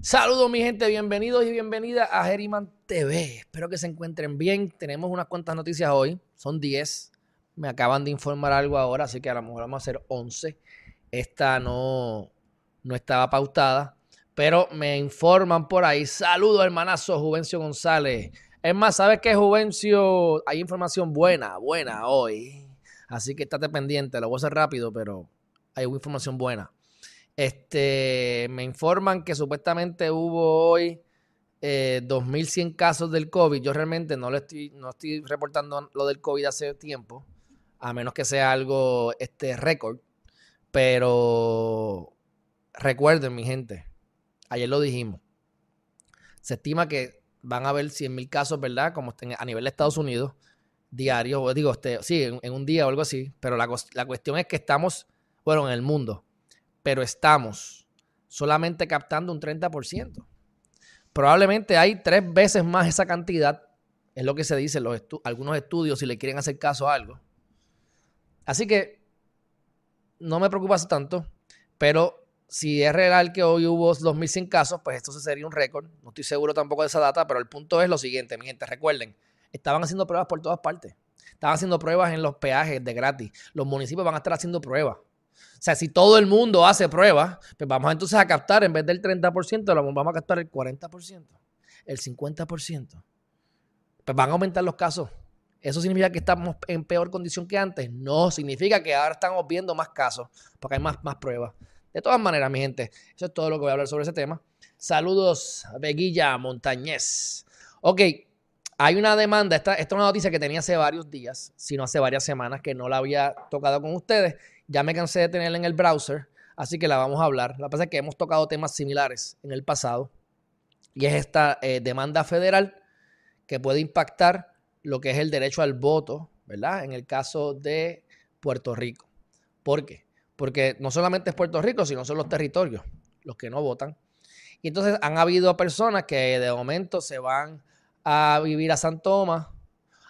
Saludos mi gente, bienvenidos y bienvenidas a Geriman TV. Espero que se encuentren bien. Tenemos unas cuantas noticias hoy, son 10. Me acaban de informar algo ahora, así que a lo mejor vamos a hacer 11. Esta no, no estaba pautada, pero me informan por ahí. Saludos hermanazo Juvencio González. Es más, ¿sabes qué, Juvencio? Hay información buena, buena hoy. Así que estate pendiente, lo voy a hacer rápido, pero hay información buena. Este, me informan que supuestamente hubo hoy eh, 2.100 casos del COVID. Yo realmente no, le estoy, no estoy reportando lo del COVID hace tiempo, a menos que sea algo este récord. Pero recuerden, mi gente, ayer lo dijimos. Se estima que van a haber 100.000 casos, ¿verdad? Como a nivel de Estados Unidos, diario, digo, este, sí, en, un día o algo así. Pero la, la cuestión es que estamos, bueno, en el mundo pero estamos solamente captando un 30%. Probablemente hay tres veces más esa cantidad, es lo que se dice en los algunos estudios si le quieren hacer caso a algo. Así que no me preocupa tanto, pero si es real que hoy hubo 2.100 casos, pues esto sería un récord. No estoy seguro tampoco de esa data, pero el punto es lo siguiente, mi gente, recuerden, estaban haciendo pruebas por todas partes. Estaban haciendo pruebas en los peajes de gratis. Los municipios van a estar haciendo pruebas. O sea, si todo el mundo hace pruebas, pues vamos entonces a captar, en vez del 30%, vamos a captar el 40%, el 50%. Pues van a aumentar los casos. ¿Eso significa que estamos en peor condición que antes? No, significa que ahora estamos viendo más casos, porque hay más, más pruebas. De todas maneras, mi gente, eso es todo lo que voy a hablar sobre ese tema. Saludos, Beguilla Montañez. Ok, hay una demanda, esta, esta es una noticia que tenía hace varios días, sino hace varias semanas, que no la había tocado con ustedes ya me cansé de tenerla en el browser, así que la vamos a hablar. La pasa es que hemos tocado temas similares en el pasado y es esta eh, demanda federal que puede impactar lo que es el derecho al voto, ¿verdad? En el caso de Puerto Rico. ¿Por qué? Porque no solamente es Puerto Rico, sino son los territorios los que no votan. Y entonces han habido personas que de momento se van a vivir a San Tomás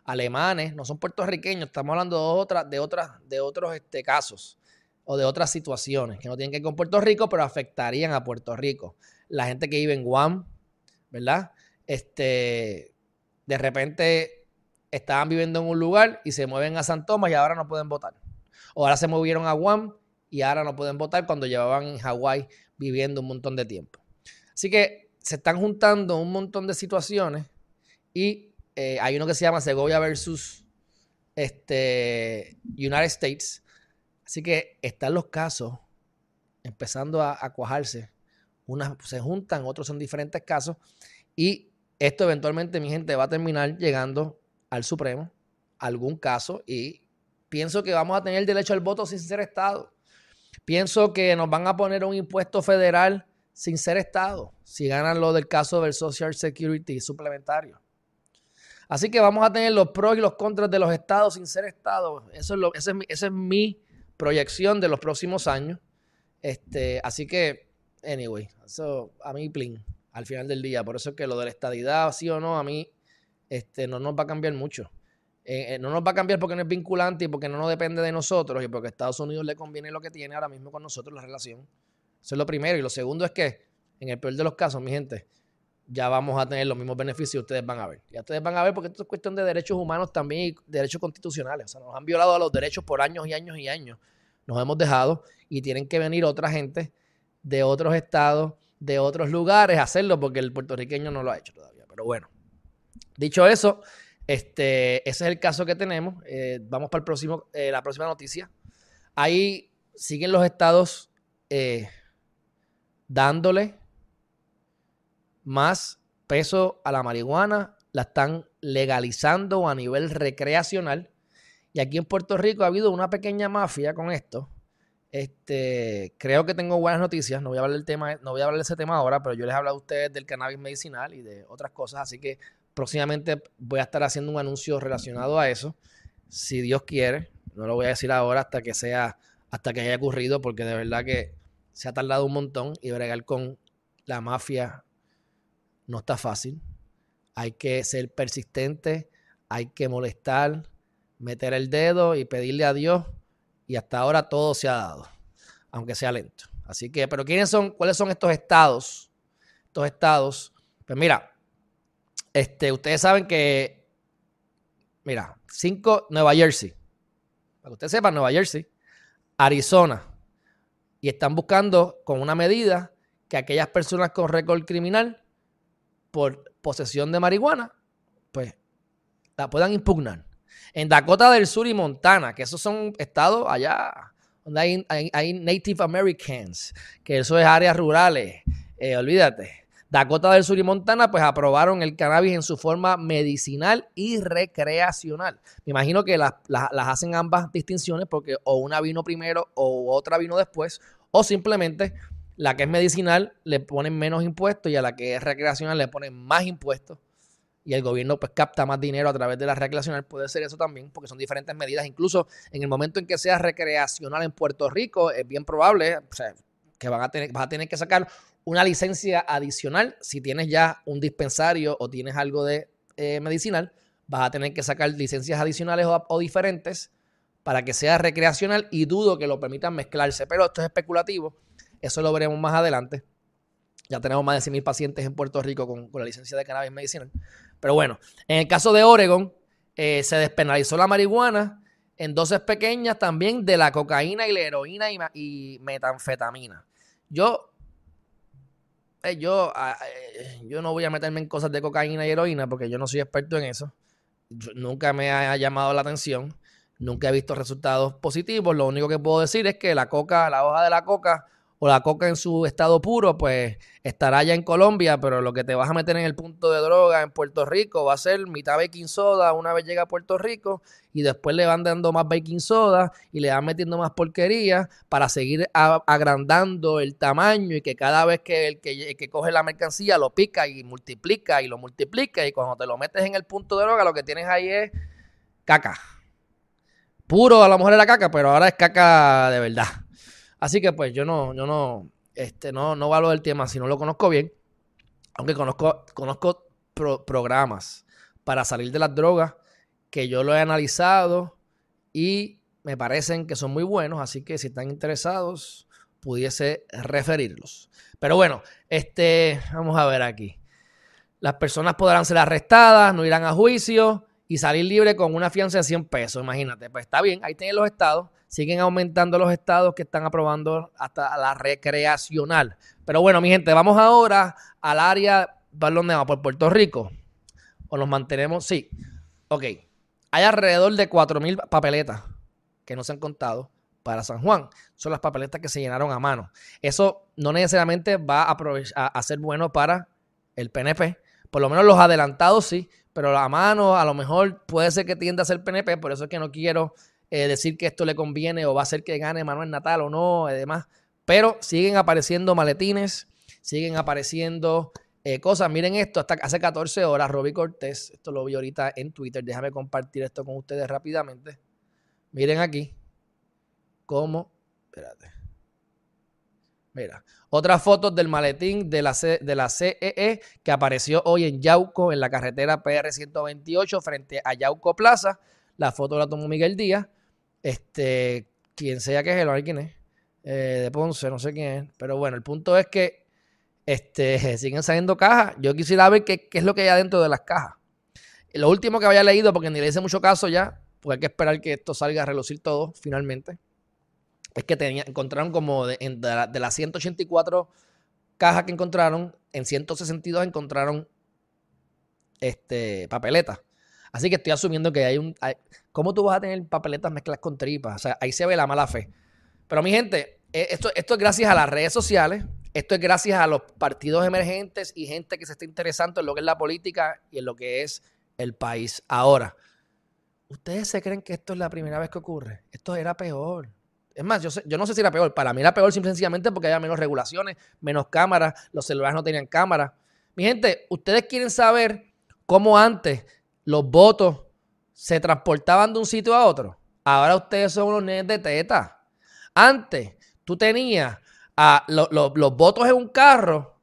alemanes, no son puertorriqueños, estamos hablando de, de, otras, de otros este, casos o de otras situaciones que no tienen que ver con Puerto Rico, pero afectarían a Puerto Rico. La gente que vive en Guam, ¿verdad? Este, de repente estaban viviendo en un lugar y se mueven a San Tomás y ahora no pueden votar. O ahora se movieron a Guam y ahora no pueden votar cuando llevaban en Hawái viviendo un montón de tiempo. Así que se están juntando un montón de situaciones y eh, hay uno que se llama Segovia versus este, United States. Así que están los casos empezando a, cuajarse. Unas se juntan, otros son diferentes casos. Y esto eventualmente, mi gente, va a terminar llegando al Supremo, algún caso. Y pienso que vamos a tener derecho al voto sin ser Estado. Pienso que nos van a poner un impuesto federal sin ser Estado, si ganan lo del caso del Social Security suplementario. Así que vamos a tener los pros y los contras de los estados sin ser estados. Eso es lo, esa, es mi, proyección de los próximos años. Este, así que, anyway, eso a mí, plin, al final del día. Por eso es que lo de la estadidad, sí o no, a mí este, no nos va a cambiar mucho. Eh, eh, no nos va a cambiar porque no es vinculante y porque no nos depende de nosotros y porque a Estados Unidos le conviene lo que tiene ahora mismo con nosotros la relación. Eso es lo primero. Y lo segundo es que, en el peor de los casos, mi gente, ya vamos a tener los mismos beneficios, ustedes van a ver. Ya ustedes van a ver porque esto es cuestión de derechos humanos también y derechos constitucionales. O sea, nos han violado a los derechos por años y años y años. Nos hemos dejado y tienen que venir otra gente de otros estados, de otros lugares a hacerlo porque el puertorriqueño no lo ha hecho todavía. Pero bueno, dicho eso, este, ese es el caso que tenemos. Eh, vamos para el próximo, eh, la próxima noticia. Ahí siguen los estados eh, dándole más peso a la marihuana, la están legalizando a nivel recreacional. Y aquí en Puerto Rico ha habido una pequeña mafia con esto. Este, creo que tengo buenas noticias. No voy a hablar del tema, no voy a hablar de ese tema ahora, pero yo les he hablado a ustedes del cannabis medicinal y de otras cosas. Así que próximamente voy a estar haciendo un anuncio relacionado a eso, si Dios quiere. No lo voy a decir ahora hasta que sea, hasta que haya ocurrido, porque de verdad que se ha tardado un montón y bregar con la mafia no está fácil. Hay que ser persistente, hay que molestar, meter el dedo y pedirle a Dios. Y hasta ahora todo se ha dado, aunque sea lento. Así que, pero ¿quiénes son, cuáles son estos estados? Estos estados. Pues mira, este, ustedes saben que, mira, cinco, Nueva Jersey. Para que ustedes sepan, Nueva Jersey, Arizona. Y están buscando con una medida que aquellas personas con récord criminal por posesión de marihuana, pues la puedan impugnar. En Dakota del Sur y Montana, que esos son estados allá donde hay, Native Americans, que eso es áreas rurales, eh, olvídate. Dakota del Sur y Montana, pues aprobaron el cannabis en su forma medicinal y recreacional. Me imagino que las, hacen ambas distinciones porque o una vino primero o otra vino después, o simplemente la que es medicinal le ponen menos impuestos y a la que es recreacional le ponen más impuestos. Y el gobierno pues capta más dinero a través de la recreacional. Puede ser eso también, porque son diferentes medidas. Incluso en el momento en que sea recreacional en Puerto Rico, es bien probable que van a tener, vas a tener que sacar una licencia adicional. Si tienes ya un dispensario o tienes algo de eh, medicinal, vas a tener que sacar licencias adicionales o, o diferentes para que sea recreacional y dudo que lo permitan mezclarse. Pero esto es especulativo eso lo veremos más adelante. Ya tenemos más de 100.000 pacientes en Puerto Rico con, la licencia de cannabis medicinal. Pero bueno, en el caso de Oregon, eh, se despenalizó la marihuana en dosis pequeñas también de la cocaína y la heroína y, metanfetamina. Yo, eh, yo, ah, eh, yo no voy a meterme en cosas de cocaína y heroína porque yo no soy experto en eso. nunca me ha llamado la atención. Nunca he visto resultados positivos. Lo único que puedo decir es que la coca, la hoja de la coca, o la coca en su estado puro, pues estará ya en Colombia, pero lo que te vas a meter en el punto de droga en Puerto Rico va a ser mitad baking soda una vez llega a Puerto Rico y después le van dando más baking soda y le van metiendo más porquería para seguir agrandando el tamaño y que cada vez que el, que coge la mercancía lo pica y multiplica y lo multiplica y cuando te lo metes en el punto de droga lo que tienes ahí es caca. Puro a lo mejor era caca, pero ahora es caca de verdad. Así que pues yo no, yo no, este, no, no valoro el tema si no lo conozco bien. Aunque conozco, conozco programas para salir de las drogas que yo lo he analizado y me parecen que son muy buenos. Así que si están interesados, pudiese referirlos. Pero bueno, este, vamos a ver aquí. Las personas podrán ser arrestadas, no irán a juicio y salir libre con una fianza de 100 pesos. Imagínate, pues está bien, ahí tienen los estados siguen aumentando los estados que están aprobando hasta la recreacional. Pero bueno, mi gente, vamos ahora al área, ¿para dónde vamos? ¿Por Puerto Rico? ¿O nos mantenemos? Sí. Ok. Hay alrededor de 4.000 papeletas que no se han contado para San Juan. Son las papeletas que se llenaron a mano. Eso no necesariamente va a, a ser bueno para el PNP. Por lo menos los adelantados sí, pero a mano a lo mejor puede ser que tienda a ser PNP, por eso es que no quiero eh, decir que esto le conviene o va a hacer que gane Manuel Natal o no, además. Pero siguen apareciendo maletines, siguen apareciendo eh, cosas. Miren esto, hasta hace 14 horas, Roby Cortés, esto lo vi ahorita en Twitter, déjame compartir esto con ustedes rápidamente. Miren aquí cómo, espérate. Mira, otras fotos del maletín de la, la CEE e que apareció hoy en Yauco, en la carretera PR 128, frente a Yauco Plaza. La foto la tomó Miguel Díaz. Este, quien sea que es él, a ver quién es. De Ponce, no sé quién es. Pero bueno, el punto es que este, siguen saliendo cajas. Yo quisiera ver qué, es lo que hay adentro de las cajas. Lo último que había leído, porque ni le hice mucho caso ya, porque hay que esperar que esto salga a relucir todo finalmente, es que encontraron como de, de, las 184 cajas que encontraron, en 162 encontraron este, papeletas. Así que estoy asumiendo que hay un. ¿Cómo tú vas a tener papeletas mezclas con tripas? O sea, ahí se ve la mala fe. Pero mi gente, eh, esto es gracias a las redes sociales, esto es gracias a los partidos emergentes y gente que se está interesando en lo que es la política y en lo que es el país. Ahora, ¿ustedes se creen que esto es la primera vez que ocurre? Esto era peor. Es más, yo, yo no sé si era peor. Para mí era peor simplemente sencillamente porque había menos regulaciones, menos cámaras, los celulares no tenían cámara. Mi gente, ustedes quieren saber cómo antes los votos se transportaban de un sitio a otro. Ahora ustedes son unos nenes de teta. Antes tú tenías a los votos en un carro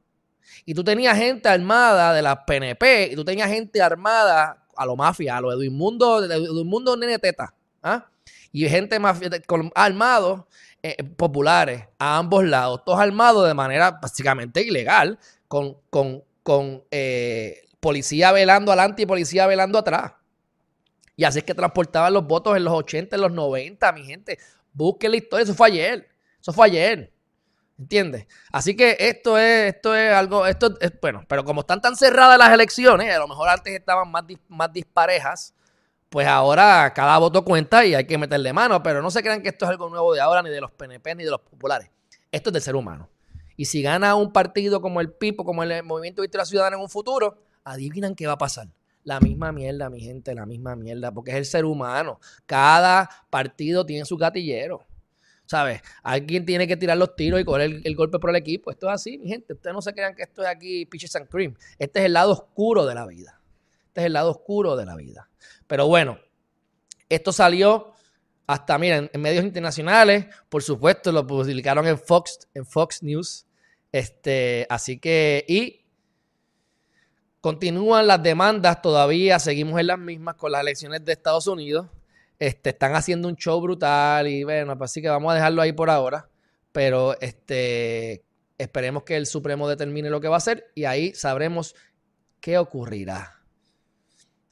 y tú tenías gente armada de las PNP y tú tenías gente armada a lo mafia, a lo Edwin Mundo, Edwin Mundo nene teta. ¿ah? Y gente mafia, con, armados eh, populares a ambos lados, todos armados de manera básicamente ilegal, con, con, con eh, policía velando adelante y policía velando atrás. Y así es que transportaban los votos en los 80, en los 90, mi gente. Busquen la historia, eso fue ayer. Eso fue ayer. ¿Entiendes? Así que esto es, esto es algo, esto es, bueno, pero como están tan cerradas las elecciones, a lo mejor antes estaban más, más disparejas, pues ahora cada voto cuenta y hay que meterle mano, pero no se crean que esto es algo nuevo de ahora, ni de los PNP, ni de los populares. Esto es del ser humano. Y si gana un partido como el PIPO, como el Movimiento Victoria Ciudadana en un futuro, adivinan qué va a pasar. La misma mierda, mi gente, la misma mierda, porque es el ser humano. Cada partido tiene su gatillero. ¿Sabes? Alguien tiene que tirar los tiros y coger el, golpe por el equipo. Esto es así, mi gente. Ustedes no se crean que esto es aquí Peaches and Cream. Este es el lado oscuro de la vida. Este es el lado oscuro de la vida. Pero bueno, esto salió hasta, miren, en medios internacionales. Por supuesto, lo publicaron en Fox, en Fox News. Este, así que, y continúan las demandas todavía. Seguimos en las mismas con las elecciones de Estados Unidos. Este, están haciendo un show brutal y bueno, pues así que vamos a dejarlo ahí por ahora. Pero este, esperemos que el Supremo determine lo que va a hacer y ahí sabremos qué ocurrirá.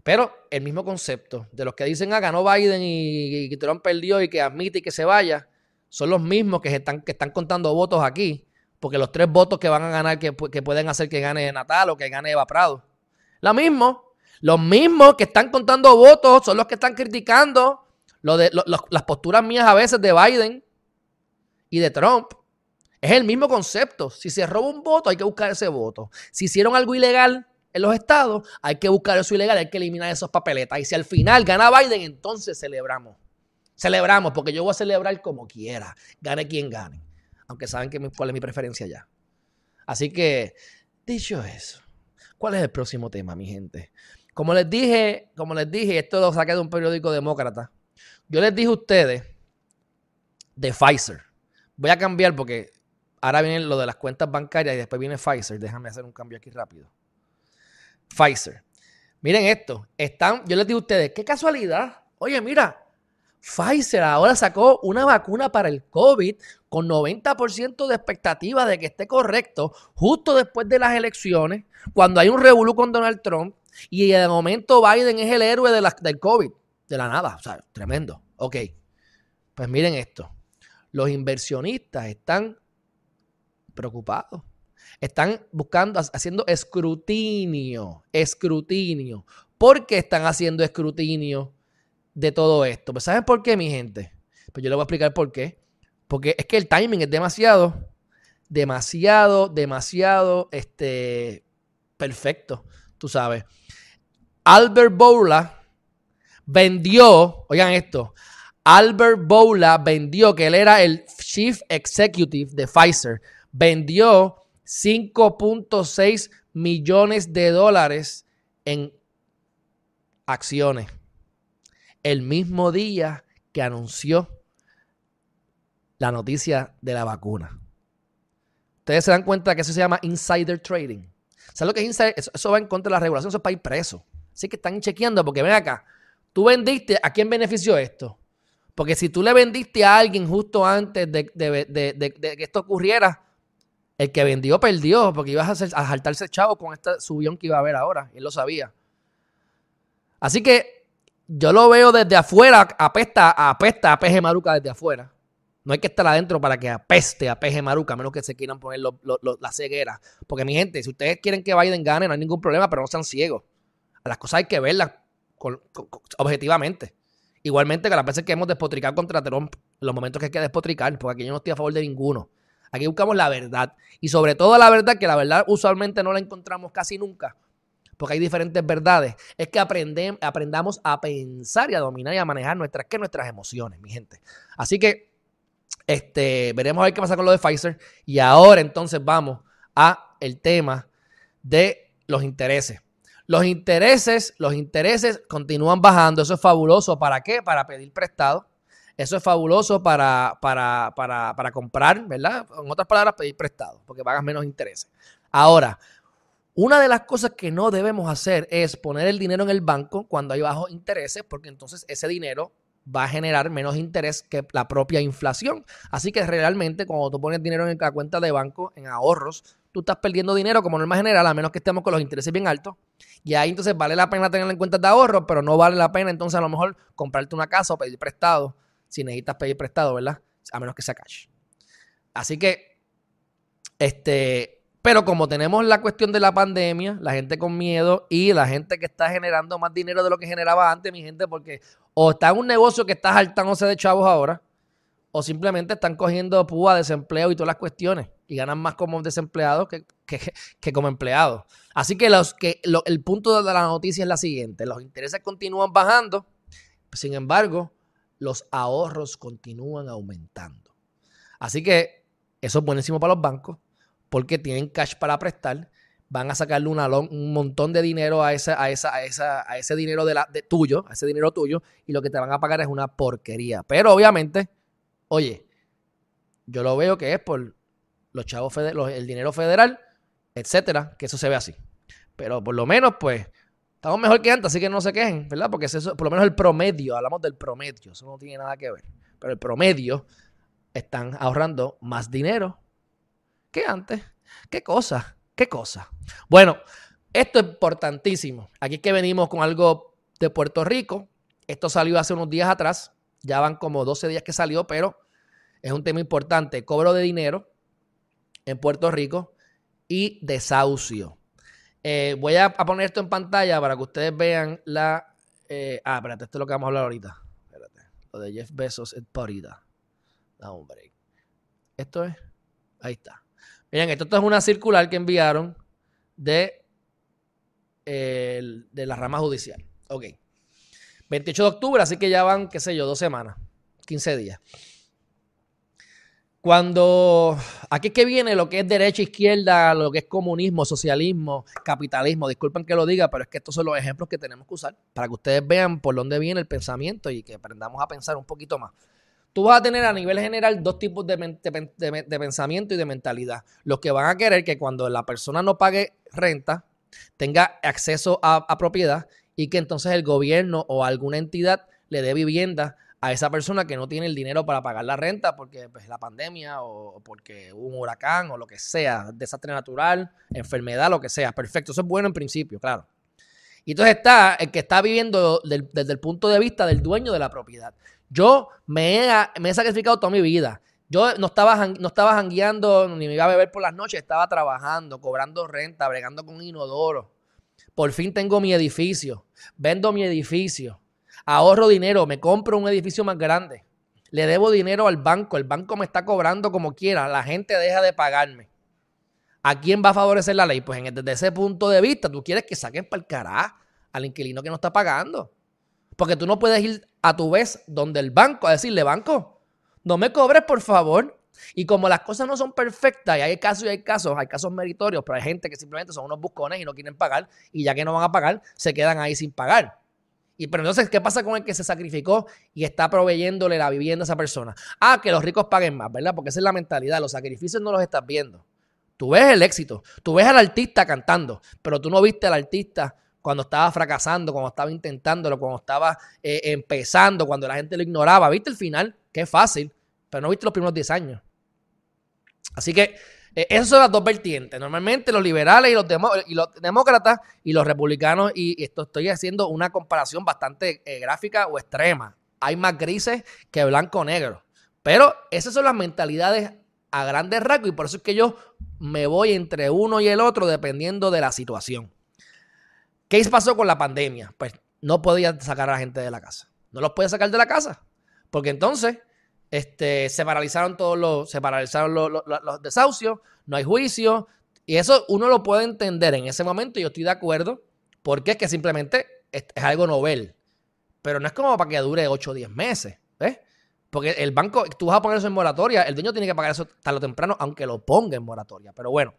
Pero el mismo concepto de los que dicen, ah, ganó Biden y, que Trump perdió y que admite y que se vaya, son los mismos que están, que están contando votos aquí, porque los tres votos que van a ganar, que, que pueden hacer que gane Natal o que gane Eva Prado. Lo mismo, los mismos que están contando votos son los que están criticando las posturas mías a veces de Biden y de Trump. Es el mismo concepto. Si se roba un voto, hay que buscar ese voto. Si hicieron algo ilegal en los estados, hay que buscar eso ilegal, hay que eliminar esas papeletas. Y si al final gana Biden, entonces celebramos. Celebramos, porque yo voy a celebrar como quiera, gane quien gane. Aunque saben que, cuál es mi preferencia ya. Así que, dicho eso, ¿cuál es el próximo tema, mi gente? Como les dije, como les dije, esto lo saqué de un periódico demócrata. Yo les dije a ustedes de Pfizer. Voy a cambiar porque ahora viene lo de las cuentas bancarias y después viene Pfizer. Déjame hacer un cambio aquí rápido. Pfizer. Miren esto. Están, yo les dije a ustedes, qué casualidad. Oye, mira, Pfizer ahora sacó una vacuna para el COVID con 90% de expectativa de que esté correcto justo después de las elecciones, cuando hay un revolú con Donald Trump y de momento Biden es el héroe de la, del COVID. De la nada. O sea, tremendo. Ok. Pues miren esto. Los inversionistas están preocupados. Están buscando, haciendo escrutinio. Escrutinio. ¿Por qué están haciendo escrutinio de todo esto? Pues ¿saben por qué, mi gente? Pues yo les voy a explicar por qué. Porque es que el timing es demasiado, demasiado, demasiado, este, perfecto, tú sabes. Albert Boula vendió, oigan esto, Albert Boula vendió, que él era el Chief Executive de Pfizer, vendió 5.6 millones de dólares en acciones. El mismo día que anunció la noticia de la vacuna. Ustedes se dan cuenta que eso se llama insider trading. ¿Saben lo que es insider? Eso, va en contra de la regulación, eso es para ir preso. Así que están chequeando porque ven acá, tú vendiste, ¿a quién benefició esto? Porque si tú le vendiste a alguien justo antes de, que esto ocurriera, el que vendió perdió, porque ibas a, hacer, a saltarse chavo con este subión que iba a haber ahora. Él lo sabía. Así que yo lo veo desde afuera, apesta, apesta a peje maruca desde afuera. No hay que estar adentro para que apeste a peje maruca, a menos que se quieran poner la ceguera. Porque mi gente, si ustedes quieren que Biden gane, no hay ningún problema, pero no sean ciegos las cosas hay que verlas objetivamente. Igualmente que las veces que hemos despotricado contra Trump, los momentos que hay que despotricar, porque aquí yo no estoy a favor de ninguno. Aquí buscamos la verdad. Y sobre todo la verdad, que la verdad usualmente no la encontramos casi nunca, porque hay diferentes verdades. Es que aprendamos a pensar y a dominar y a manejar nuestras, nuestras emociones, mi gente. Así que este, veremos a ver qué pasa con lo de Pfizer. Y ahora entonces vamos a el tema de los intereses. Los intereses, los intereses continúan bajando. Eso es fabuloso. ¿Para qué? Para pedir prestado. Eso es fabuloso para, para, para, para comprar, ¿verdad? En otras palabras, pedir prestado, porque pagas menos intereses. Ahora, una de las cosas que no debemos hacer es poner el dinero en el banco cuando hay bajos intereses, porque entonces ese dinero va a generar menos interés que la propia inflación. Así que realmente cuando tú pones dinero en la cuenta de banco, en ahorros, tú estás perdiendo dinero como norma general, a menos que estemos con los intereses bien altos. Y ahí entonces vale la pena tenerlo en cuenta de ahorro, pero no vale la pena entonces a lo mejor comprarte una casa o pedir prestado, si necesitas pedir prestado, ¿verdad? A menos que sea cash. Así que, este, pero como tenemos la cuestión de la pandemia, la gente con miedo y la gente que está generando más dinero de lo que generaba antes, mi gente, porque o está en un negocio que está saltándose de chavos ahora, o simplemente están cogiendo púa, desempleo y todas las cuestiones y ganan más como desempleados que, que, como empleados. Así que, los, que el punto de la noticia es la siguiente, los intereses continúan bajando, sin embargo, los ahorros continúan aumentando. Así que eso es buenísimo para los bancos porque tienen cash para prestar van a sacarle un montón de dinero a, esa, a, esa, a, esa, a ese dinero de, la, de tuyo, a ese dinero tuyo, y lo que te van a pagar es una porquería. Pero obviamente, oye, yo lo veo que es por los chavos el dinero federal, etcétera, que eso se ve así. Pero por lo menos, pues, estamos mejor que antes, así que no se quejen, ¿verdad? Porque eso, por lo menos el promedio, hablamos del promedio, eso no tiene nada que ver. Pero el promedio están ahorrando más dinero que antes. ¿Qué cosa? ¿Qué cosa? Bueno, esto es importantísimo. Aquí es que venimos con algo de Puerto Rico. Esto salió hace unos días atrás. Ya van como 12 días que salió, pero es un tema importante. Cobro de dinero en Puerto Rico y desahucio. Eh, voy a, poner esto en pantalla para que ustedes vean la... Eh, ah, espérate, esto es lo que vamos a hablar ahorita. Espérate. Lo de Jeff Bezos es ahorita. Da un break. Esto es... Ahí está. Miren, esto, es una circular que enviaron de, de la rama judicial. Ok. 28 de octubre, así que ya van, qué sé yo, dos semanas, 15 días. Cuando aquí es que viene lo que es derecha, izquierda, lo que es comunismo, socialismo, capitalismo, disculpen que lo diga, pero es que estos son los ejemplos que tenemos que usar para que ustedes vean por dónde viene el pensamiento y que aprendamos a pensar un poquito más. Tú vas a tener a nivel general dos tipos de, pensamiento y de mentalidad. Los que van a querer que cuando la persona no pague renta, tenga acceso a, propiedad y que entonces el gobierno o alguna entidad le dé vivienda a esa persona que no tiene el dinero para pagar la renta porque pues, la pandemia o, porque un huracán o lo que sea, desastre natural, enfermedad, lo que sea. Perfecto, eso es bueno en principio, claro. Y entonces está el que está viviendo desde el punto de vista del dueño de la propiedad. Yo me he, me he sacrificado toda mi vida. Yo no estaba, no estaba ni me iba a beber por las noches, estaba trabajando, cobrando renta, bregando con inodoro. Por fin tengo mi edificio, vendo mi edificio, ahorro dinero, me compro un edificio más grande, le debo dinero al banco, el banco me está cobrando como quiera, la gente deja de pagarme. ¿A quién va a favorecer la ley? Pues desde ese punto de vista, tú quieres que saquen para el carajo al inquilino que no está pagando. Porque tú no puedes ir a tu vez donde el banco a decirle, banco, no me cobres por favor. Y como las cosas no son perfectas, y hay casos y hay casos, hay casos meritorios, pero hay gente que simplemente son unos buscones y no quieren pagar, y ya que no van a pagar, se quedan ahí sin pagar. Y pero entonces, ¿qué pasa con el que se sacrificó y está proveyéndole la vivienda a esa persona? Ah, que los ricos paguen más, ¿verdad? Porque esa es la mentalidad. Los sacrificios no los estás viendo. Tú ves el éxito, tú ves al artista cantando, pero tú no viste al artista cuando estaba fracasando, cuando estaba intentándolo, cuando estaba eh, empezando, cuando la gente lo ignoraba. ¿Viste el final? Qué fácil, pero no viste los primeros 10 años. Así que eh, esas son las dos vertientes. Normalmente los liberales y los, demócratas y los republicanos, y, esto estoy haciendo una comparación bastante eh, gráfica o extrema. Hay más grises que blanco-negro. Pero esas son las mentalidades a grandes rasgos y por eso es que yo me voy entre uno y el otro dependiendo de la situación. ¿Qué pasó con la pandemia? Pues no podía sacar a la gente de la casa. No los podía sacar de la casa. Porque entonces este, se paralizaron todos los, se paralizaron los, desahucios, no hay juicio. Y eso uno lo puede entender en ese momento, y yo estoy de acuerdo, porque es que simplemente es, algo novel. Pero no es como para que dure 8 o 10 meses. ¿ves? Porque el banco, tú vas a poner eso en moratoria, el dueño tiene que pagar eso tarde o temprano, aunque lo ponga en moratoria. Pero bueno,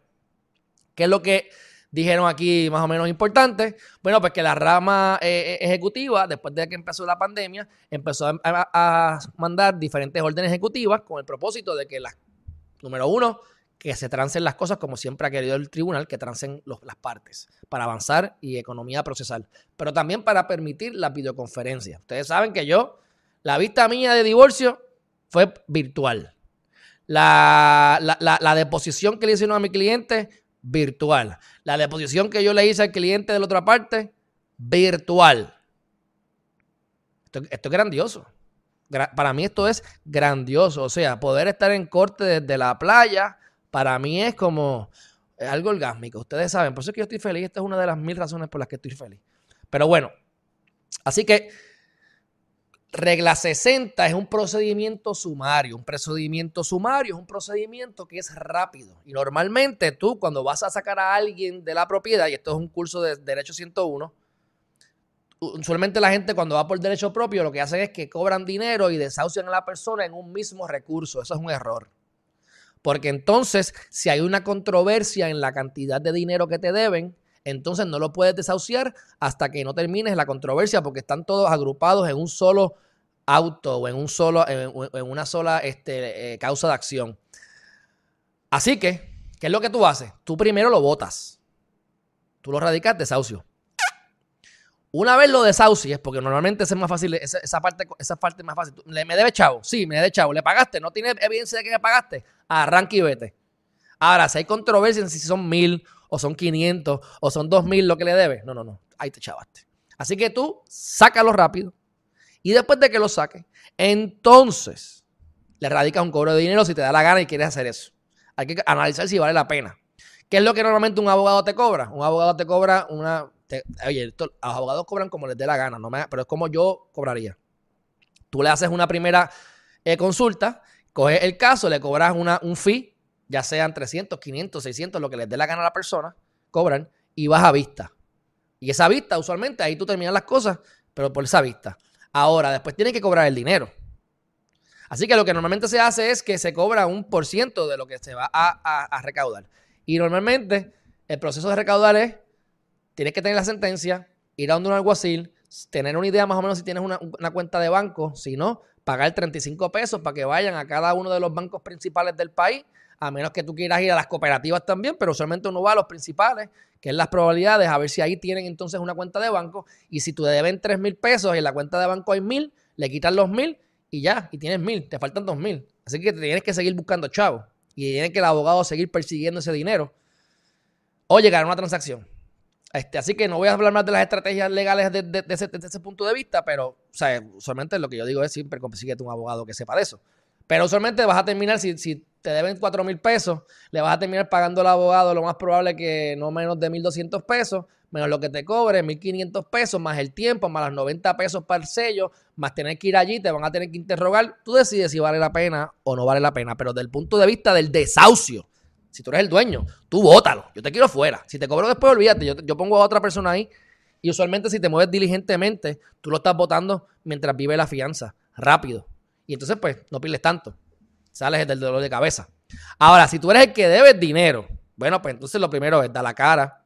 ¿qué es lo que dijeron aquí más o menos importante? Bueno, pues que la rama eh, ejecutiva, después de que empezó la pandemia, empezó a, mandar diferentes órdenes ejecutivas con el propósito de que las, número uno, que se trancen las cosas como siempre ha querido el tribunal, que trancen las partes para avanzar y economía procesal, pero también para permitir la videoconferencia. Ustedes saben que yo, la vista mía de divorcio fue virtual. La, la, deposición que le hicieron a mi cliente, virtual. La deposición que yo le hice al cliente de la otra parte, virtual. Esto, es grandioso. Para mí esto es grandioso. O sea, poder estar en corte desde la playa para mí es como algo orgásmico. Ustedes saben, por eso es que yo estoy feliz. Esta es una de las mil razones por las que estoy feliz. Pero bueno, así que regla 60 es un procedimiento sumario. Un procedimiento sumario es un procedimiento que es rápido. Y normalmente tú cuando vas a sacar a alguien de la propiedad, y esto es un curso de Derecho 101, usualmente la gente cuando va por derecho propio lo que hacen es que cobran dinero y desahucian a la persona en un mismo recurso. Eso es un error. Porque entonces, si hay una controversia en la cantidad de dinero que te deben, entonces no lo puedes desahuciar hasta que no termines la controversia porque están todos agrupados en un solo auto o en, un solo, en, una sola este, eh, causa de acción. Así que, ¿qué es lo que tú haces? Tú primero lo votas. Tú lo radicas desahucio. Una vez lo desahucies, porque normalmente es más fácil, esa, parte, esa parte es más fácil. ¿Me debe chavo? Sí, me debe chavo. ¿Le pagaste? ¿No tiene evidencia de que le pagaste? Arranque y vete. Ahora, si hay controversia en si son mil, o son 500, o son dos mil lo que le debe, no, no, no. Ahí te chavaste. Así que tú sácalo rápido. Y después de que lo saques, entonces le radicas un cobro de dinero si te da la gana y quieres hacer eso. Hay que analizar si vale la pena. ¿Qué es lo que normalmente un abogado te cobra? Un abogado te cobra una oye, los abogados cobran como les dé la gana, no pero es como yo cobraría. Tú le haces una primera eh, consulta, coges el caso, le cobras una, un fee, ya sean 300, 500, 600, lo que les dé la gana a la persona, cobran y vas a vista. Y esa vista, usualmente, ahí tú terminas las cosas, pero por esa vista. Ahora, después tienes que cobrar el dinero. Así que lo que normalmente se hace es que se cobra un por ciento de lo que se va a, recaudar. Y normalmente el proceso de recaudar es tienes que tener la sentencia, ir a donde un alguacil, tener una idea más o menos si tienes una, cuenta de banco, si no, pagar 35 pesos para que vayan a cada uno de los bancos principales del país, a menos que tú quieras ir a las cooperativas también, pero usualmente uno va a los principales, que es las probabilidades, a ver si ahí tienen entonces una cuenta de banco, y si tú deben 3 mil pesos y en la cuenta de banco hay mil, le quitan los mil y ya, y tienes mil, te faltan dos mil. Así que tienes que seguir buscando chavos, y tiene que el abogado seguir persiguiendo ese dinero, o llegar a una transacción. Este, así que no voy a hablar más de las estrategias legales desde ese, punto de vista, pero, o sea, usualmente lo que yo digo es siempre consíguete un abogado que sepa de eso. Pero usualmente vas a terminar, si te deben 4 mil pesos, le vas a terminar pagando al abogado lo más probable que no menos de 1.200 pesos, menos lo que te cobre, 1.500 pesos, más el tiempo, más los 90 pesos para el sello, más tener que ir allí, te van a tener que interrogar. Tú decides si vale la pena o no vale la pena, pero desde el punto de vista del desahucio, si tú eres el dueño, tú bótalo. Yo te quiero fuera. Si te cobro después, olvídate. Yo, pongo a otra persona ahí. Y usualmente, si te mueves diligentemente, tú lo estás votando mientras vive la fianza. Rápido. Y entonces, pues, no piles tanto. Sales del dolor de cabeza. Ahora, si tú eres el que debes dinero, bueno, pues entonces lo primero es dar la cara,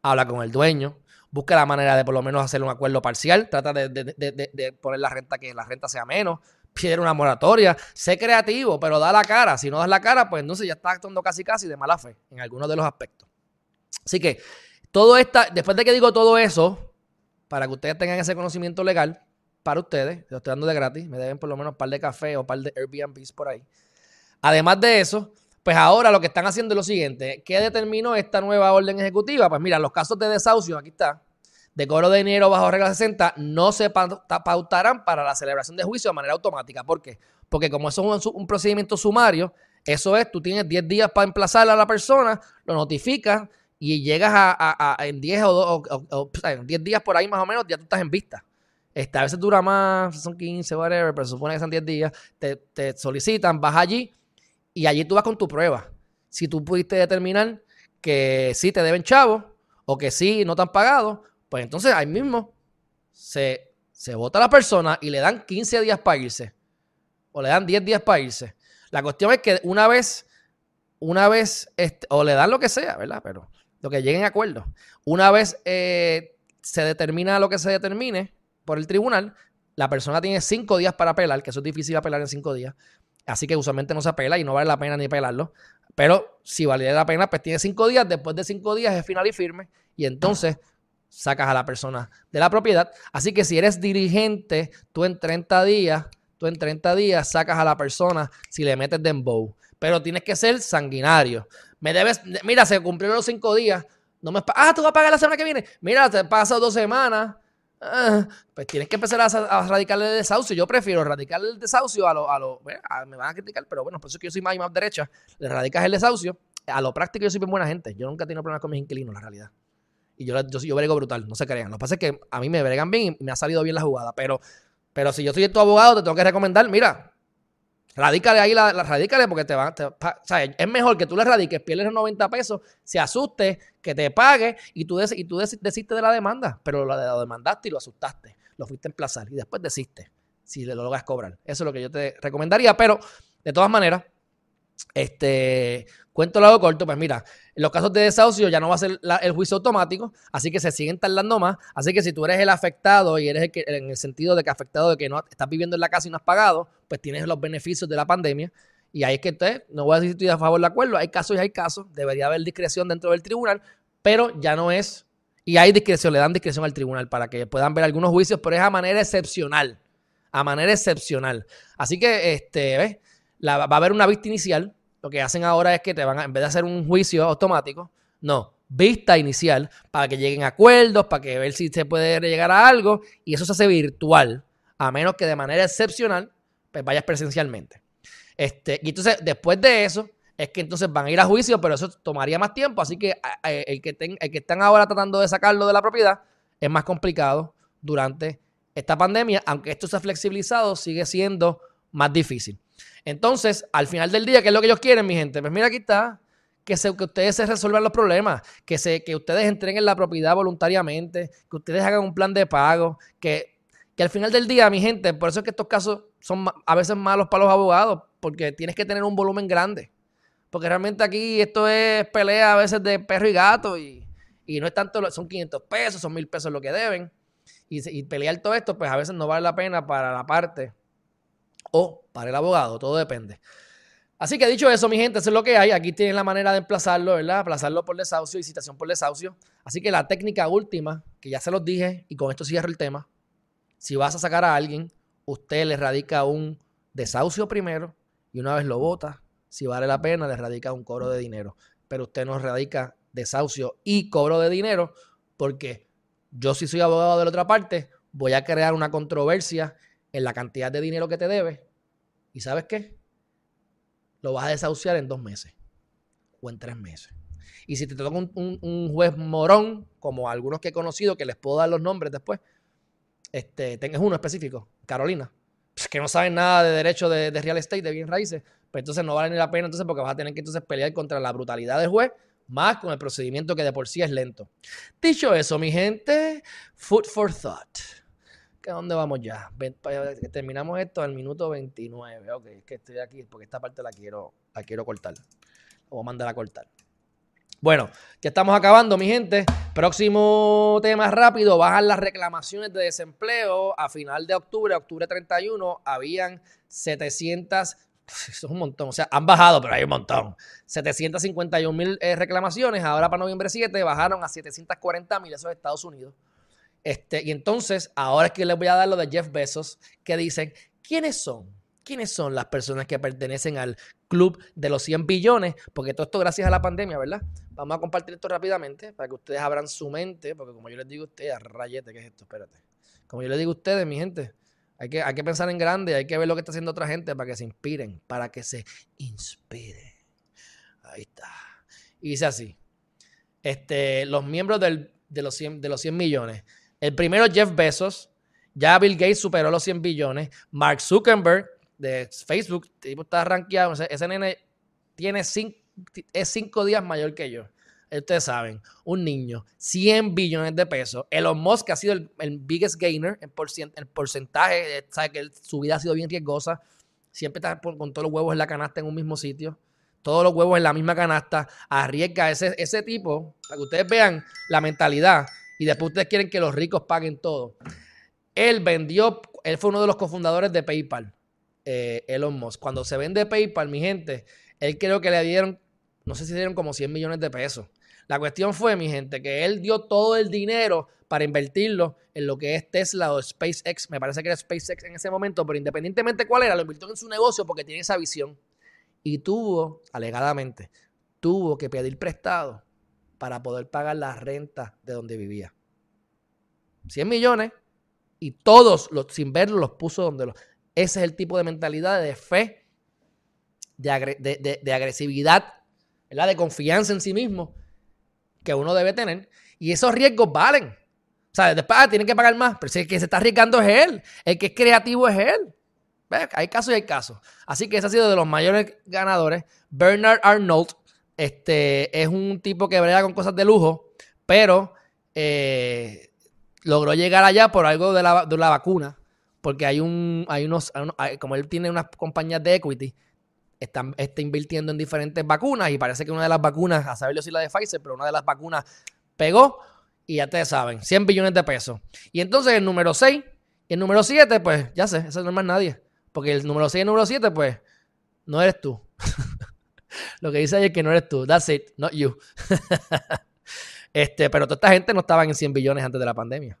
habla con el dueño, busca la manera de por lo menos hacer un acuerdo parcial, trata de, de poner la renta que la renta sea menos, pide una moratoria, sé creativo, pero da la cara. Si no das la cara, pues entonces ya estás actuando casi casi de mala fe en algunos de los aspectos. Así que todo esta, después de que digo todo eso, para que ustedes tengan ese conocimiento legal, para ustedes, lo estoy dando de gratis, me deben por lo menos un par de café o un par de Airbnbs por ahí. Además de eso, pues ahora lo que están haciendo es lo siguiente, ¿qué determinó esta nueva orden ejecutiva? Pues mira, los casos de desahucio, aquí está, de cobro de dinero bajo regla 60 no se pautarán para la celebración de juicio de manera automática. ¿Por qué? Porque como eso es un, procedimiento sumario, eso es, tú tienes 10 días para emplazar a la persona, lo notificas y llegas a, en 10 o, o, 10 días por ahí más o menos, ya tú estás en vista. Este, a veces dura más, son 15, whatever, pero se supone que son 10 días. Te, te solicitan, vas allí y allí tú vas con tu prueba. Si tú pudiste determinar que sí te deben chavos o que sí no te han pagado, pues entonces ahí mismo se, se vota a la persona y le dan 15 días para irse. O le dan 10 días para irse. La cuestión es que una vez, una vez, este, o le dan lo que sea, ¿verdad? Pero lo que lleguen a acuerdo. Una vez eh, se determina lo que se determine por el tribunal, la persona tiene cinco días para apelar, que eso es difícil apelar en cinco días. Así que usualmente no se apela y no vale la pena ni apelarlo. Pero si vale la pena, pues tiene cinco días. Después de cinco días es final y firme. Y entonces sacas a la persona de la propiedad. Así que si eres dirigente, tú en 30 días, tú en 30 días sacas a la persona si le metes dembow. Pero tienes que ser sanguinario. Me debes, mira, se cumplieron los cinco días. No me ah, tú vas a pagar la semana que viene. Mira, te pasado dos semanas. Ah, pues tienes que empezar a, a, radicarle el desahucio. Yo prefiero radicar el desahucio a lo, a lo me van a criticar, pero bueno, por eso es que yo soy más y más derecha. Le radicas el desahucio. A lo práctico yo soy bien buena gente. Yo nunca he problemas con mis inquilinos, la realidad. Y yo, yo, yo brego brutal, no se crean. Lo que pasa es que a mí me bregan bien y me ha salido bien la jugada. Pero, pero si yo soy tu abogado, te tengo que recomendar, mira, Radícale ahí, la, radícale porque te va, o sea, es mejor que tú le radiques, pierdes los 90 pesos, se asuste, que te pague y tú, des, y tú desistes de la demanda, pero lo, lo, demandaste y lo asustaste, lo fuiste a emplazar y después desiste si lo logras cobrar. Eso es lo que yo te recomendaría, pero de todas maneras, este, cuento largo corto, pues mira, en los casos de desahucio ya no va a ser el juicio automático, así que se siguen tardando más. Así que si tú eres el afectado y eres el que, en el sentido de que afectado de que no estás viviendo en la casa y no has pagado, pues tienes los beneficios de la pandemia. Y ahí es que usted, no voy a decir si estoy a favor del acuerdo, hay casos y hay casos, debería haber discreción dentro del tribunal, pero ya no es, y hay discreción, le dan discreción al tribunal para que puedan ver algunos juicios, pero es a manera excepcional, a manera excepcional. Así que, este, ¿ves? Va a haber una vista inicial, lo que hacen ahora es que te van a, en vez de hacer un juicio automático, no, vista inicial para que lleguen a acuerdos, para que ver si se puede llegar a algo y eso se hace virtual, a menos que de manera excepcional pues vayas presencialmente. Este, y entonces después de eso es que entonces van a ir a juicio, pero eso tomaría más tiempo, así que el que, el que están ahora tratando de sacarlo de la propiedad es más complicado durante esta pandemia, aunque esto se ha flexibilizado, sigue siendo más difícil. Entonces, al final del día, ¿qué es lo que ellos quieren, mi gente? Pues mira, aquí está. Que, se, que ustedes se resuelvan los problemas, que, se, que ustedes entreguen la propiedad voluntariamente, que ustedes hagan un plan de pago, que, que al final del día, mi gente, por eso es que estos casos son a veces malos para los abogados, porque tienes que tener un volumen grande. Porque realmente aquí esto es pelea a veces de perro y gato y, y no es tanto, son 500 pesos, son 1000 pesos lo que deben. Y, y pelear todo esto, pues a veces no vale la pena para la parte o para el abogado, todo depende. Así que dicho eso, mi gente, eso es lo que hay. Aquí tienen la manera de emplazarlo, ¿verdad? Aplazarlo por desahucio y citación por desahucio. Así que la técnica última, que ya se los dije y con esto cierro el tema, si vas a sacar a alguien, usted le radica un desahucio primero y una vez lo vota, si vale la pena, le radica un cobro de dinero. Pero usted no radica desahucio y cobro de dinero porque yo si soy abogado de la otra parte, voy a crear una controversia en la cantidad de dinero que te debe. ¿Y sabes qué? Lo vas a desahuciar en dos meses o en tres meses. Y si te toca un, juez morón, como algunos que he conocido, que les puedo dar los nombres después, este, tengas uno específico, Carolina, pues, que no saben nada de derecho de, real estate, de bien raíces, pues entonces no vale ni la pena entonces porque vas a tener que entonces pelear contra la brutalidad del juez, más con el procedimiento que de por sí es lento. Dicho eso, mi gente, food for thought. ¿A dónde vamos ya? Terminamos esto al minuto 29. Ok, es que estoy aquí porque esta parte la quiero, la quiero cortar. voy a mandar a cortar. Bueno, ya estamos acabando, mi gente. Próximo tema rápido, bajan las reclamaciones de desempleo. A final de octubre, octubre 31, habían 700, eso es un montón, o sea, han bajado, pero hay un montón. 751 mil eh, reclamaciones, ahora para noviembre 7 bajaron a 740 mil, eso es Estados Unidos. Este, y entonces, ahora es que les voy a dar lo de Jeff Bezos, que dicen, ¿quiénes son? ¿Quiénes son las personas que pertenecen al club de los 100 billones? Porque todo esto gracias a la pandemia, ¿verdad? Vamos a compartir esto rápidamente para que ustedes abran su mente, porque como yo les digo a ustedes, rayete, ¿qué es esto? Espérate. Como yo les digo a ustedes, mi gente, hay que, hay que pensar en grande, hay que ver lo que está haciendo otra gente para que se inspiren, para que se inspiren. Ahí está. Y dice así, este, los miembros del, de, los de los 100 millones el primero Jeff Bezos. Ya Bill Gates superó los 100 billones. Mark Zuckerberg de Facebook, tipo está rankeado. Ese, nene tiene cinco, es cinco días mayor que yo. Ustedes saben, un niño, 100 billones de pesos. Elon Musk ha sido el, biggest gainer en, porcentaje. Eh, sabe que su vida ha sido bien riesgosa. Siempre está con todos los huevos en la canasta en un mismo sitio. todos los huevos en la misma canasta, arriesga ese, ese tipo, para que ustedes vean la mentalidad y después ustedes quieren que los ricos paguen todo. Él vendió, él fue uno de los cofundadores de PayPal, eh, Elon Musk. Cuando se vende PayPal, mi gente, él creo que le dieron, no sé si dieron como 100 millones de pesos. La cuestión fue, mi gente, que él dio todo el dinero para invertirlo en lo que es Tesla o SpaceX. Me parece que era SpaceX en ese momento, pero independientemente cuál era, lo invirtió en su negocio porque tiene esa visión y tuvo, alegadamente, tuvo que pedir prestado para poder pagar la renta de donde vivía. 100 millones y todos, los, sin verlo, los puso donde los... Ese es el tipo de mentalidad de fe, de, de, agresividad, de confianza en sí mismo que uno debe tener. Y esos riesgos valen. O sea, después ah, tienen que pagar más, pero si el que se está arriesgando es él, el que es creativo es él. Hay casos y hay casos. Así que ese ha sido de los mayores ganadores. Bernard Arnold este, es un tipo que brega con cosas de lujo, pero eh, logró llegar allá por algo de la, vacuna. Porque hay un, hay unos, como él tiene unas compañías de equity, está, está, invirtiendo en diferentes vacunas y parece que una de las vacunas, a saberlo si la de Pfizer, pero una de las vacunas pegó y ya ustedes saben, 100 billones de pesos. Y entonces el número 6 y el número 7, pues ya sé, ese no es más nadie. Porque el número 6 y el número 7, pues, no eres tú. Lo que dice ahí es que no eres tú. That's it, not you. este, pero toda esta gente no estaba en 100 billones antes de la pandemia.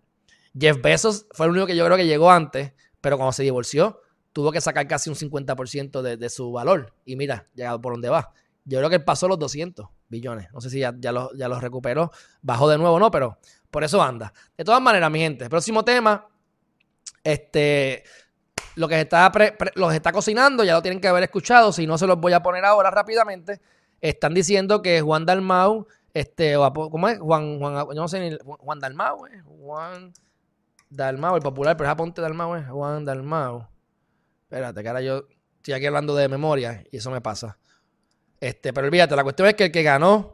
Jeff Bezos fue el único que yo creo que llegó antes, pero cuando se divorció, tuvo que sacar casi un 50% de, de, su valor. Y mira, llegado por dónde va. Yo creo que él pasó los 200 billones. No sé si ya, ya los ya recuperó. Bajó de nuevo, ¿no? Pero por eso anda. De todas maneras, mi gente, próximo tema. Este, lo que está los está cocinando, ya lo tienen que haber escuchado, si no se los voy a poner ahora rápidamente. Están diciendo que Juan Dalmau, este, ¿cómo es? Juan, Juan, yo no sé ni, Juan Dalmau, ¿eh? Juan Dalmau, el popular, pero es Aponte Dalmau, ¿eh? Juan Dalmau. Espérate, que ahora yo estoy aquí hablando de memoria y eso me pasa. Este, pero olvídate, la cuestión es que el que ganó,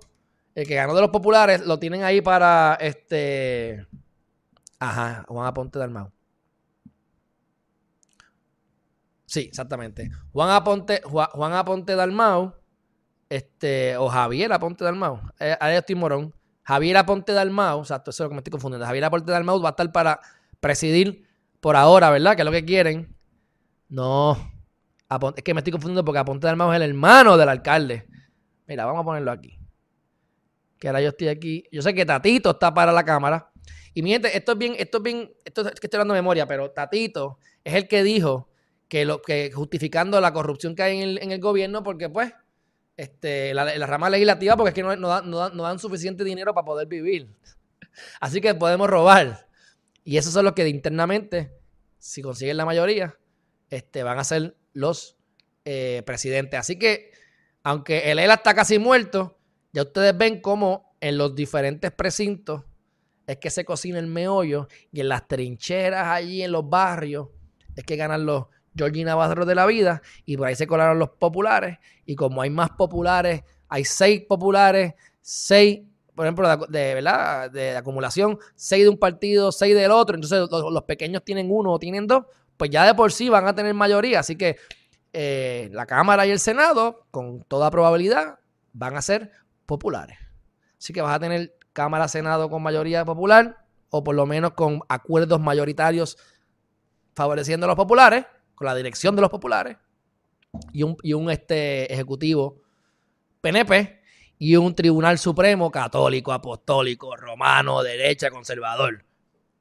el que ganó de los populares, lo tienen ahí para este. Ajá, Juan Aponte Dalmau. Sí, exactamente. Juan Aponte, Juan, Aponte Dalmau, este, o Javier Aponte Dalmau, eh, ahí estoy morón. Javier Aponte Dalmau, exacto, eso es lo que me estoy confundiendo. Javier Aponte Dalmau va a estar para presidir por ahora, ¿verdad? Que es lo que quieren. No, es que me estoy confundiendo porque Aponte Dalmau es el hermano del alcalde. Mira, vamos a ponerlo aquí. Que ahora yo estoy aquí. Yo sé que Tatito está para la cámara. Y mi gente, esto es bien, esto es bien, esto es que estoy hablando de memoria, pero Tatito es el que dijo que, lo, que justificando la corrupción que hay en el, gobierno, porque pues este, la, rama legislativa, porque es que no, no, dan, suficiente dinero para poder vivir. Así que podemos robar. Y esos son los que internamente, si consiguen la mayoría, este, van a ser los eh, presidentes. Así que, aunque el ELA está casi muerto, ya ustedes ven cómo en los diferentes precintos es que se cocina el meollo y en las trincheras allí en los barrios es que ganan los, Georgina Navarro de la vida y por ahí se colaron los populares y como hay más populares, hay seis populares, seis, por ejemplo, de, ¿verdad? de, acumulación, seis de un partido, seis del otro, entonces los, pequeños tienen uno o tienen dos, pues ya de por sí van a tener mayoría, así que eh, la Cámara y el Senado, con toda probabilidad, van a ser populares. Así que vas a tener Cámara, Senado con mayoría popular, o por lo menos con acuerdos mayoritarios favoreciendo a los populares, con la dirección de los populares y un, un este, ejecutivo PNP y un tribunal supremo católico, apostólico, romano, derecha, conservador.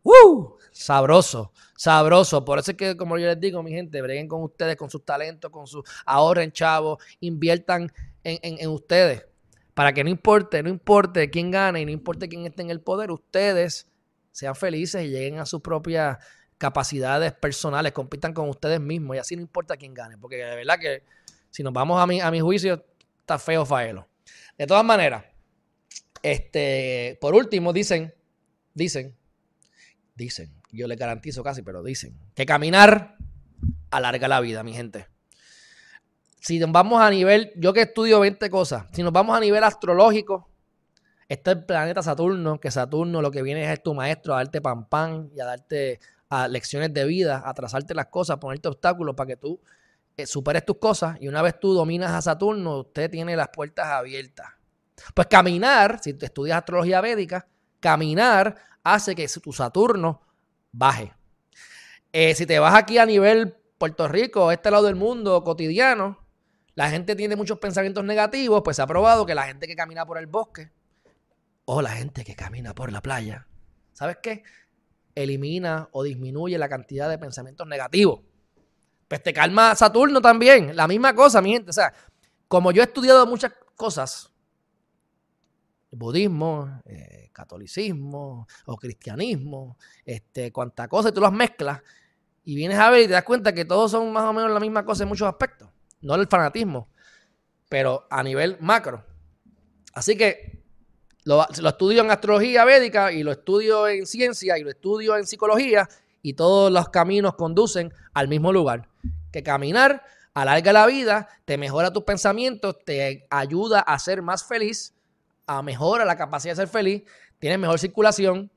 ¡Uh! Sabroso, sabroso. Por eso es que, como yo les digo, mi gente, breguen con ustedes, con sus talentos, con sus ahorren, chavos, inviertan en, en ustedes. Para que no importe, no importe quién gane y no importe quién esté en el poder, ustedes sean felices y lleguen a su propia capacidades personales, compitan con ustedes mismos y así no importa quién gane, porque de verdad que si nos vamos a mi, a mi juicio, está feo Faelo. De todas maneras, este, por último, dicen, dicen, dicen, yo les garantizo casi, pero dicen, que caminar alarga la vida, mi gente. Si nos vamos a nivel, yo que estudio 20 cosas, si nos vamos a nivel astrológico, está el planeta Saturno, que Saturno lo que viene es tu maestro a darte pan pan y a darte a lecciones de vida, a las cosas, ponerte obstáculos para que tú eh, superes tus cosas y una vez tú dominas a Saturno, usted tiene las puertas abiertas. Pues caminar, si tú estudias astrología védica, caminar hace que tu Saturno baje. Eh, si te vas aquí a nivel Puerto Rico, este lado del mundo cotidiano, la gente tiene muchos pensamientos negativos, pues se ha probado que la gente que camina por el bosque o la gente que camina por la playa, ¿sabes qué? Elimina o disminuye la cantidad de pensamientos negativos. Pues te calma Saturno también, la misma cosa, mi gente. O sea, como yo he estudiado muchas cosas, budismo, eh, catolicismo o cristianismo, este, cuanta cosa, y tú las mezclas y vienes a ver y te das cuenta que todos son más o menos la misma cosa en muchos aspectos. No el fanatismo, pero a nivel macro. Así que lo, lo estudio en astrología védica y lo estudio en ciencia y lo estudio en psicología y todos los caminos conducen al mismo lugar. Que caminar alarga la vida, te mejora tus pensamientos, te ayuda a ser más feliz a mejora la capacidad de ser feliz, tienes mejor circulación.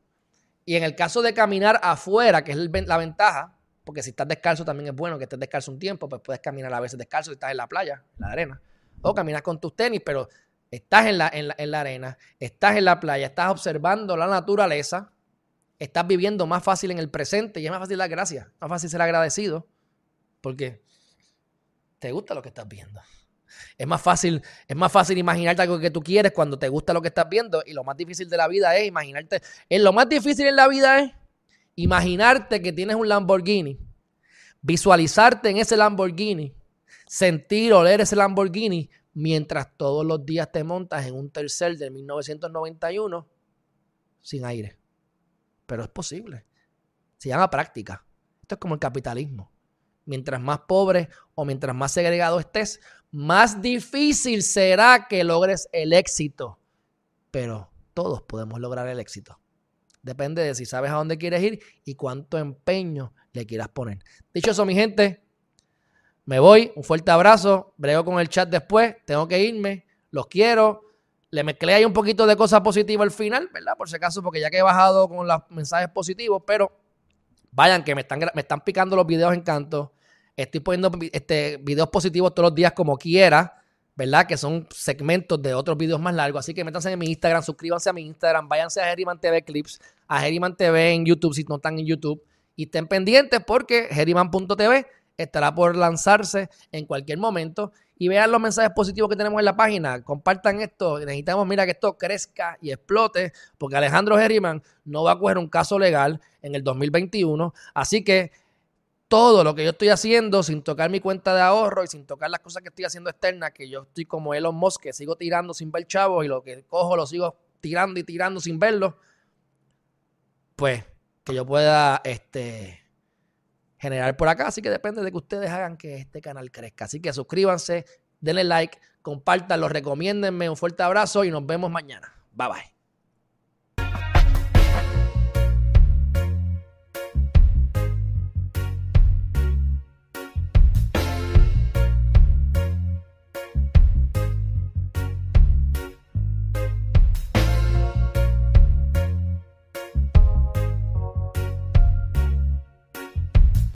Y en el caso de caminar afuera, que es la ventaja, porque si estás descalzo también es bueno que estés descalzo un tiempo, pues puedes caminar a veces descalzo si estás en la playa, en la arena. O caminas con tus tenis, pero estás en la, en la, arena, estás en la playa, estás observando la naturaleza, estás viviendo más fácil en el presente y es más fácil dar gracias, más fácil ser agradecido, porque te gusta lo que estás viendo. Es más fácil, es más fácil imaginarte algo que tú quieres cuando te gusta lo que estás viendo. Y lo más difícil de la vida es imaginarte. Es lo más difícil en la vida es imaginarte que tienes un Lamborghini, visualizarte en ese Lamborghini, sentir, oler ese Lamborghini, mientras todos los días te montas en un tercer de 1991 sin aire. Pero es posible. Se llama práctica. Esto es como el capitalismo. Mientras más pobre o mientras más segregado estés, más difícil será que logres el éxito. Pero todos podemos lograr el éxito. Depende de si sabes a dónde quieres ir y cuánto empeño le quieras poner. Dicho eso, mi gente, me voy. Un fuerte abrazo. Brego con el chat después. Tengo que irme. Los quiero. Le mezclé ahí un poquito de cosas positivas al final, ¿verdad? Por si acaso, porque ya que he bajado con los mensajes positivos, pero vayan que me están, me están picando los videos en canto. Estoy poniendo este, videos positivos todos los días como quiera, ¿verdad? Que son segmentos de otros videos más largos. Así que métanse en mi Instagram, suscríbanse a mi Instagram, váyanse a Geriman TV Clips, a Geriman TV en YouTube si no están en YouTube. Y estén pendientes porque Geriman.tv estará por lanzarse en cualquier momento. Y vean los mensajes positivos que tenemos en la página. Compartan esto. Necesitamos, mira, que esto crezca y explote. Porque Alejandro Geriman no va a coger un caso legal en el 2021. Así que todo lo que yo estoy haciendo sin tocar mi cuenta de ahorro y sin tocar las cosas que estoy haciendo externas, que yo estoy como Elon Musk, que sigo tirando sin ver chavos y lo que cojo lo sigo tirando y tirando sin verlo, pues que yo pueda este, generar por acá. Así que depende de que ustedes hagan que este canal crezca. Así que suscríbanse, denle like, compártanlo, recomiéndenme. Un fuerte abrazo y nos vemos mañana. Bye bye.